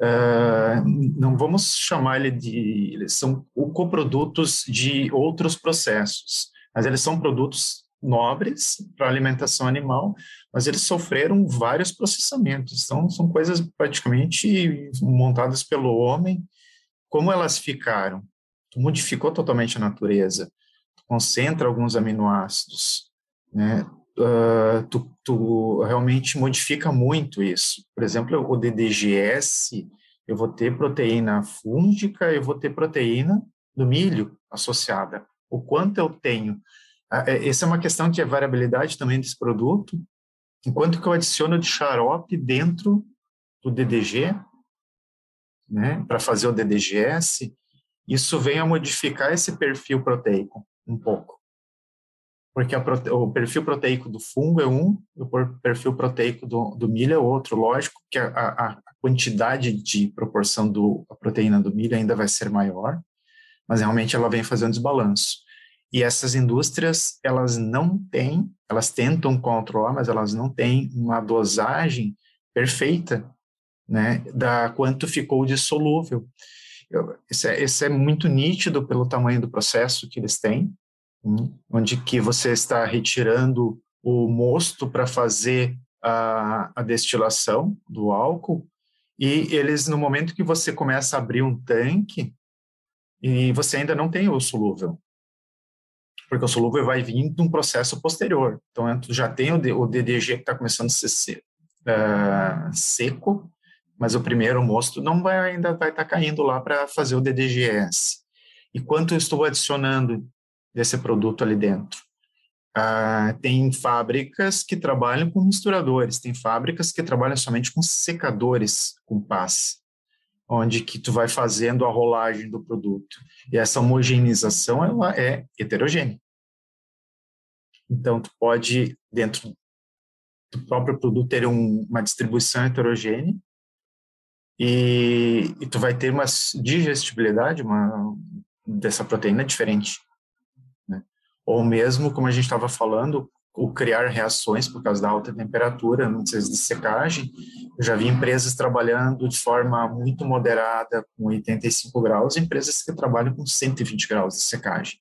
uh, não vamos chamar ele de, eles são coprodutos de outros processos, mas eles são produtos nobres para alimentação animal, mas eles sofreram vários processamentos. Então, são coisas praticamente montadas pelo homem. Como elas ficaram? Tu modificou totalmente a natureza, tu concentra alguns aminoácidos, né? Uh, tu, tu realmente modifica muito isso. Por exemplo, o DDGS, eu vou ter proteína fúngica, eu vou ter proteína do milho associada. O quanto eu tenho essa é uma questão de variabilidade também desse produto. Enquanto que eu adiciono de xarope dentro do DDG, né, para fazer o DDGS, isso vem a modificar esse perfil proteico um pouco. Porque prote... o perfil proteico do fungo é um, o perfil proteico do, do milho é outro. Lógico que a, a, a quantidade de proporção da proteína do milho ainda vai ser maior, mas realmente ela vem fazendo desbalanço. E essas indústrias, elas não têm, elas tentam controlar, mas elas não têm uma dosagem perfeita, né, da quanto ficou dissolúvel. Isso é, é muito nítido pelo tamanho do processo que eles têm, hum, onde que você está retirando o mosto para fazer a, a destilação do álcool, e eles, no momento que você começa a abrir um tanque, e você ainda não tem o solúvel, porque o solúvel vai vir de um processo posterior. Então, tu já tem o, DDG que está começando a ser uh, seco, mas o primeiro mosto não vai ainda vai estar tá caindo lá para fazer o DDGS. E quanto eu estou adicionando desse produto ali dentro? Uh, tem fábricas que trabalham com misturadores, tem fábricas que trabalham somente com secadores com passe onde que tu vai fazendo a rolagem do produto. E essa homogeneização ela é heterogênea. Então tu pode dentro do próprio produto ter um, uma distribuição heterogênea e, e, tu vai ter uma digestibilidade uma dessa proteína diferente, né? Ou mesmo como a gente estava falando ou criar reações por causa da alta temperatura processo de secagem. Eu já vi empresas trabalhando de forma muito moderada com 85 graus, empresas que trabalham com 120 graus de secagem.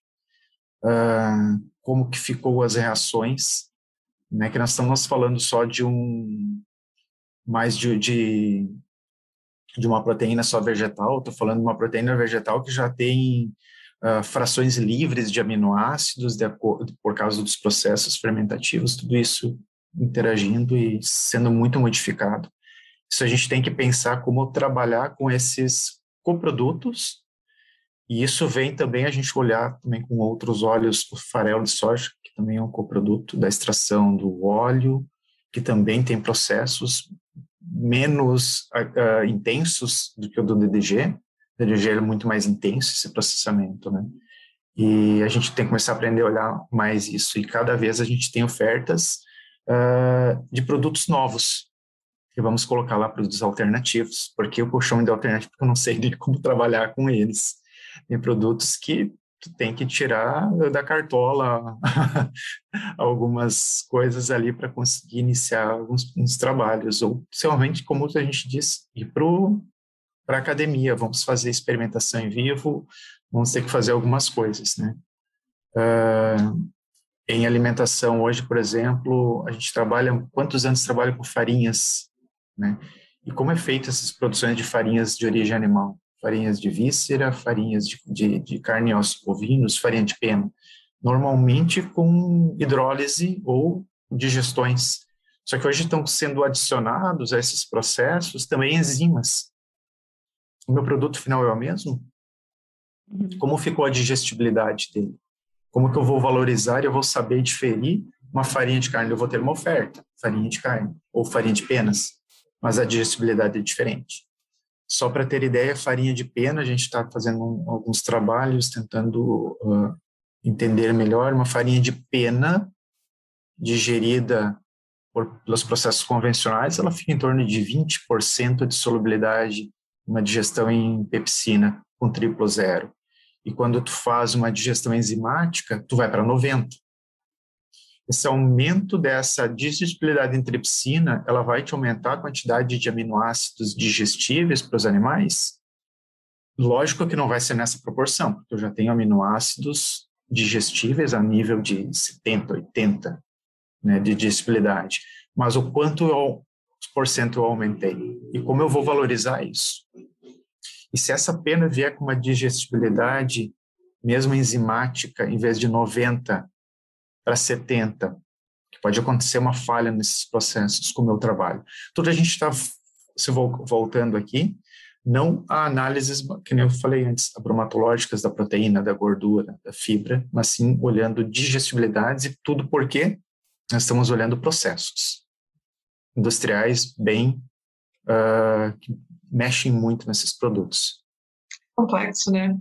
Uh, como que ficou as reações, né, que nós estamos falando só de um mais de, de, de uma proteína só vegetal, estou falando de uma proteína vegetal que já tem uh, frações livres de aminoácidos de acordo, por causa dos processos fermentativos, tudo isso interagindo e sendo muito modificado. Isso a gente tem que pensar como trabalhar com esses coprodutos, e isso vem também a gente olhar também com outros olhos o farelo de soja, que também é um coproduto da extração do óleo, que também tem processos menos uh, intensos do que o do DDG, DDG é muito mais intenso esse processamento, né? E a gente tem que começar a aprender a olhar mais isso. E cada vez a gente tem ofertas uh, de produtos novos. E vamos colocar lá produtos alternativos. Porque eu chamo de alternativo porque eu não sei nem como trabalhar com eles. Tem produtos que tu tem que tirar da cartola algumas coisas ali para conseguir iniciar alguns, alguns trabalhos. Ou, realmente, como a gente diz, ir para para a academia, vamos fazer experimentação em vivo, vamos ter que fazer algumas coisas, né? Uh, em alimentação hoje, por exemplo, a gente trabalha, quantos anos trabalha com farinhas, né? E como é feita essas produções de farinhas de origem animal? Farinhas de víscera, farinhas de, de, de carne e ossos bovinos, farinha de pena. Normalmente com hidrólise ou digestões. Só que hoje estão sendo adicionados a esses processos também enzimas, o meu produto final é o mesmo? Uhum. Como ficou a digestibilidade dele? Como que eu vou valorizar e eu vou saber diferir uma farinha de carne? Eu vou ter uma oferta, farinha de carne ou farinha de penas, mas a digestibilidade é diferente. Só para ter ideia, farinha de pena, a gente está fazendo um, alguns trabalhos tentando uh, entender melhor. Uma farinha de pena digerida por, pelos processos convencionais, ela fica em torno de 20% de solubilidade uma digestão em pepsina com triplo zero. E quando tu faz uma digestão enzimática, tu vai para 90. Esse aumento dessa digestibilidade em tripsina, ela vai te aumentar a quantidade de aminoácidos digestíveis para os animais? Lógico que não vai ser nessa proporção, porque eu já tenho aminoácidos digestíveis a nível de 70, 80 né, de digestibilidade. Mas o quanto eu por cento eu aumentei. E como eu vou valorizar isso? E se essa pena vier com uma digestibilidade, mesmo enzimática, em vez de 90 para 70, que pode acontecer uma falha nesses processos com o meu trabalho. Tudo a gente está se voltando aqui, não a análises, que nem eu falei antes, abromatológicas da proteína, da gordura, da fibra, mas sim olhando digestibilidades e tudo porque nós estamos olhando processos industriais bem uh, que mexem muito nesses produtos. Complexo, né?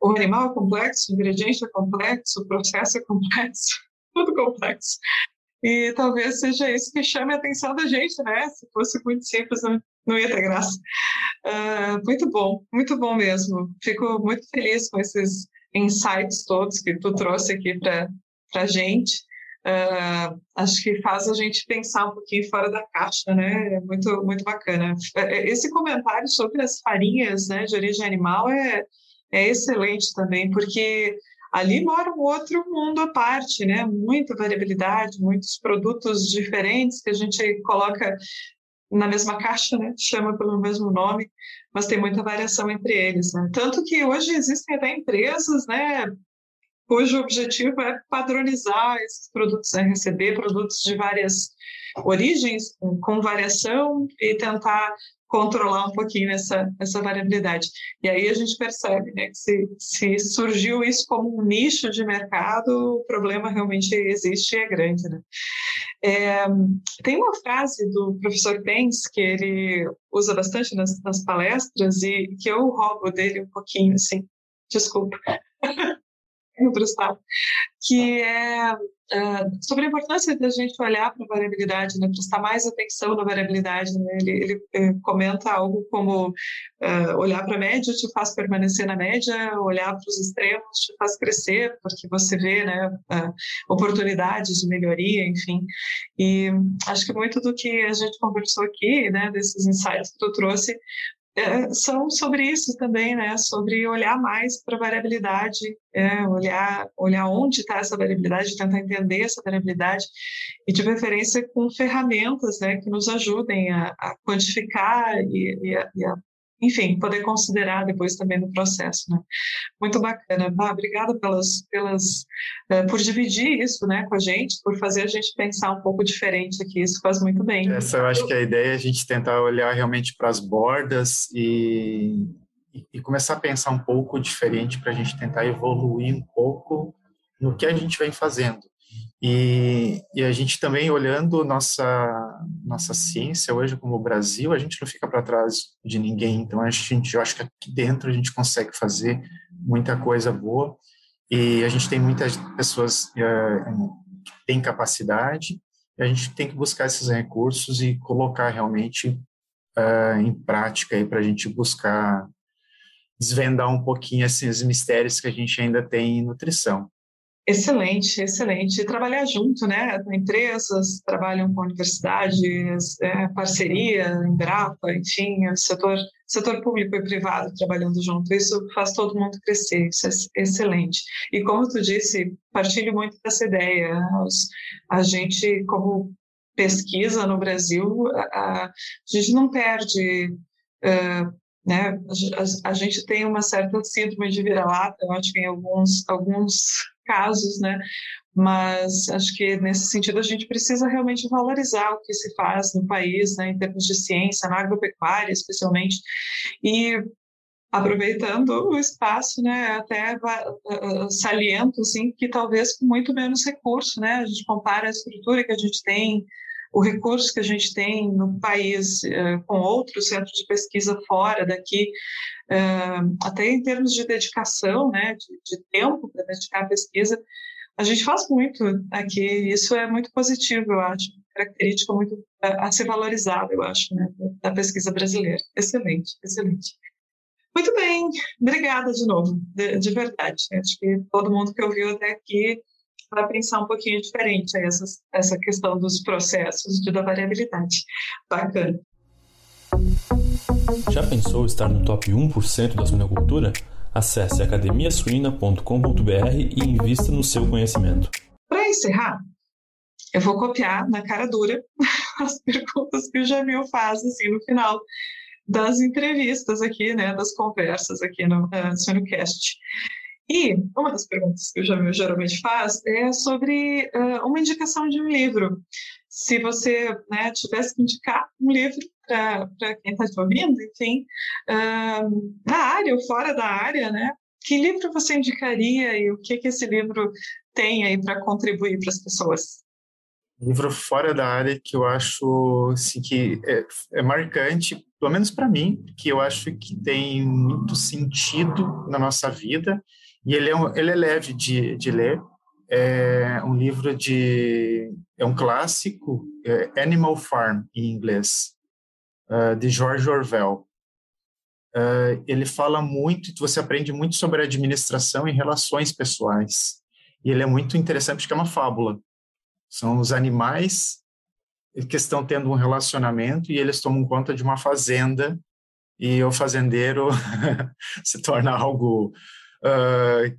O animal é complexo, o ingrediente é complexo, o processo é complexo, tudo complexo. E talvez seja isso que chame a atenção da gente, né? Se fosse muito simples, não, ia ter graça. Uh, muito bom, muito bom mesmo. Fico muito feliz com esses insights todos que tu trouxe aqui para a gente. Uh, acho que faz a gente pensar um pouquinho fora da caixa, né? É muito, muito bacana. É, é, esse comentário sobre as farinhas né, de origem animal é, é excelente também, porque ali mora um outro mundo à parte, né? Muita variabilidade, muitos produtos diferentes que a gente coloca na mesma caixa, né? Chama pelo mesmo nome, mas tem muita variação entre eles. Né? Tanto que hoje existem até empresas, né? Cujo objetivo é padronizar esses produtos, né? receber produtos de várias origens, com variação, e tentar controlar um pouquinho essa, essa variabilidade. E aí a gente percebe né, que se, se surgiu isso como um nicho de mercado, o problema realmente existe e é grande. Né? É, tem uma frase do professor Pence que ele usa bastante nas, nas palestras e que eu roubo dele um pouquinho, assim, desculpa. que é uh, sobre a importância da gente olhar para a variabilidade, né, prestar mais atenção na variabilidade. Né? Ele, ele, ele, comenta algo como uh, olhar para a média te faz permanecer na média, olhar para os extremos te faz crescer, porque você vê né, uh, oportunidades de melhoria, enfim. E acho que muito do que a gente conversou aqui, né, desses insights que tu trouxe, é, são sobre isso também, né? Sobre olhar mais para a variabilidade, é, olhar, olhar onde está essa variabilidade, tentar entender essa variabilidade e de preferência com ferramentas, né, que nos ajudem a, a quantificar e, e, a, e a enfim, poder considerar depois também no processo, né? Muito bacana. Obrigada pelas, pelas, uh, por dividir isso, né, com a gente, por fazer a gente pensar um pouco diferente aqui. Isso faz muito bem. Essa eu acho que a ideia é a gente tentar olhar realmente para as bordas e, e começar a pensar um pouco diferente para a gente tentar evoluir um pouco no que a gente vem fazendo. E, e, a gente também olhando nossa nossa ciência hoje como Brasil, a gente não fica para trás de ninguém. Então a gente, eu acho que aqui dentro a gente consegue fazer muita coisa boa e a gente tem muitas pessoas uh, que têm capacidade e a gente tem que buscar esses recursos e colocar realmente uh, em prática aí para a gente buscar desvendar um pouquinho os mistérios que a gente ainda tem em nutrição. Excelente, excelente. Trabalhar junto, né? Empresas trabalham com universidades, é, parceria, Embrapa, enfim, setor, setor público e privado trabalhando junto. Isso faz todo mundo crescer, isso é excelente. E como tu disse, partilho muito dessa ideia. a gente, como pesquisa no Brasil, a, a gente não perde. Uh, né? A, a, a, gente tem uma certa síndrome de vira-lata, eu acho que em alguns, alguns casos, né? Mas acho que nesse sentido a gente precisa realmente valorizar o que se faz no país, né, em termos de ciência, na agropecuária especialmente, e aproveitando o espaço, né, até saliento, assim, que talvez com muito menos recurso, né, a gente compara a estrutura que a gente tem, o recurso que a gente tem no país uh, com outros centros de pesquisa fora daqui, uh, até em termos de dedicação, né, de, de tempo para dedicar à pesquisa, a gente faz muito aqui. Isso é muito positivo, eu acho, característica muito a, a ser valorizada, eu acho, né, da pesquisa brasileira. Excelente, excelente. Muito bem, obrigada de novo, de, de verdade. Acho que todo mundo que ouviu até aqui para pensar um pouquinho diferente essa, essa questão dos processos de da variabilidade. Bacana. Já pensou estar no top 1% da suinocultura? Acesse academiasuina.com.br e invista no seu conhecimento. Para encerrar, eu vou copiar na cara dura as perguntas que o Jamil faz assim, no final das entrevistas aqui, né, das conversas aqui no uh, Suinocast. E uma das perguntas que o Jamil geralmente faz é sobre uh, uma indicação de um livro. Se você né, tivesse que indicar um livro para quem está te ouvindo, enfim, uh, na área ou fora da área, né? Que livro você indicaria e o que, que esse livro tem aí para contribuir para as pessoas? livro fora da área que eu acho assim, que é, é marcante, pelo menos para mim, que eu acho que tem muito sentido na nossa vida e ele é, um, ele é leve de, de ler. É um livro de. É um clássico, é Animal Farm, em inglês, uh, de George Orwell. Uh, ele fala muito, você aprende muito sobre administração e relações pessoais. E ele é muito interessante porque é uma fábula. São os animais que estão tendo um relacionamento e eles tomam conta de uma fazenda e o fazendeiro se torna algo uh,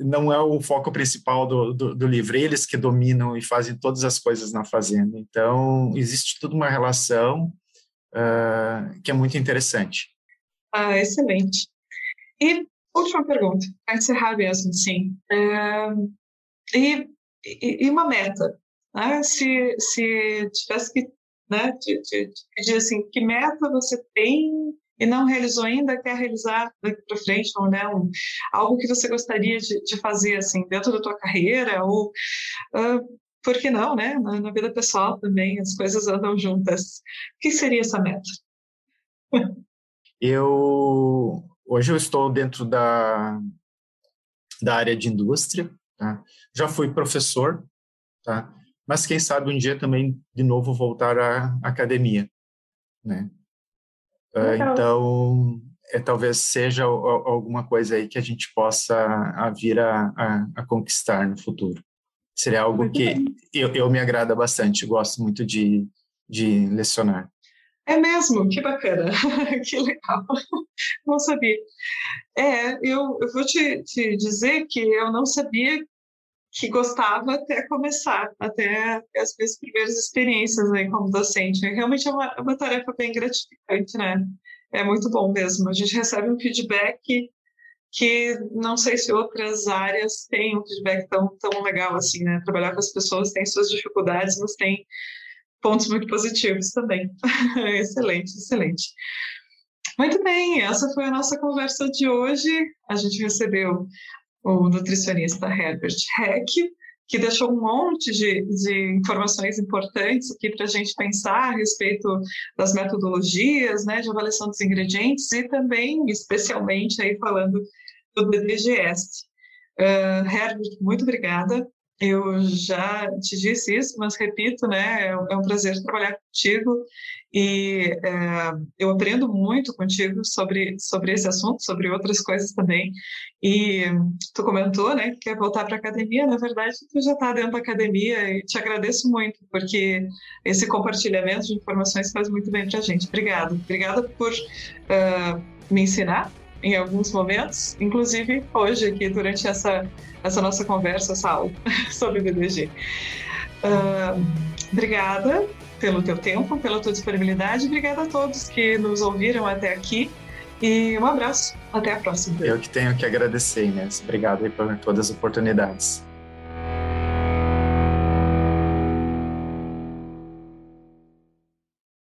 não é o foco principal do, do, do, livro, eles que dominam e fazem todas as coisas na fazenda. Então, existe toda uma relação uh, que é muito interessante. Ah, excelente. E última pergunta, para encerrar mesmo, sim. Uh, e, e, uma meta, né? Se, se tivesse que né, te, te, te pedir assim, que meta você tem e não realizou ainda, quer realizar daqui para frente, ou né, um, algo que você gostaria de, de, fazer assim dentro da tua carreira, ou uh, por que não, né? Na, na, vida pessoal também, as coisas andam juntas. O que seria essa meta? Eu hoje eu estou dentro da da área de indústria, tá? Já fui professor, tá? Mas quem sabe um dia também de novo voltar à academia, né? Uh, então, é, talvez seja alguma coisa aí que a gente possa a vir a, a, a conquistar no futuro. Seria algo muito que eu, eu me agrada bastante, gosto muito de, de lecionar. É mesmo? Que bacana, que legal, não sabia. É, eu, eu vou te, te dizer que eu não sabia que gostava até começar, até as minhas primeiras experiências aí como docente. Realmente é uma, é uma tarefa bem gratificante, né? É muito bom mesmo. A gente recebe um feedback que não sei se outras áreas têm um feedback tão, tão legal assim, né? Trabalhar com as pessoas tem suas dificuldades, mas tem pontos muito positivos também. excelente, excelente. Muito bem, essa foi a nossa conversa de hoje. A gente recebeu o nutricionista Herbert Heck, que deixou um monte de, de informações importantes aqui para a gente pensar a respeito das metodologias, né, de avaliação dos ingredientes e também, especialmente, aí falando do BDGS. Uh, Herbert, muito obrigada eu já te disse isso, mas repito, né? É um é prazer trabalhar contigo e é, eu aprendo muito contigo sobre sobre esse assunto, sobre outras coisas também. E tu comentou, né, que quer voltar para a academia. Na verdade, tu já está dentro da academia e te agradeço muito porque esse compartilhamento de informações faz muito bem para a gente. Obrigada, obrigada por uh, me ensinar em alguns momentos, inclusive hoje aqui durante essa essa nossa conversa, essa aula sobre BDG. Uh, obrigada pelo teu tempo, pela tua disponibilidade. Obrigada a todos que nos ouviram até aqui. E um abraço. Até a próxima. Eu que tenho que agradecer, Inês. Obrigado por todas as oportunidades.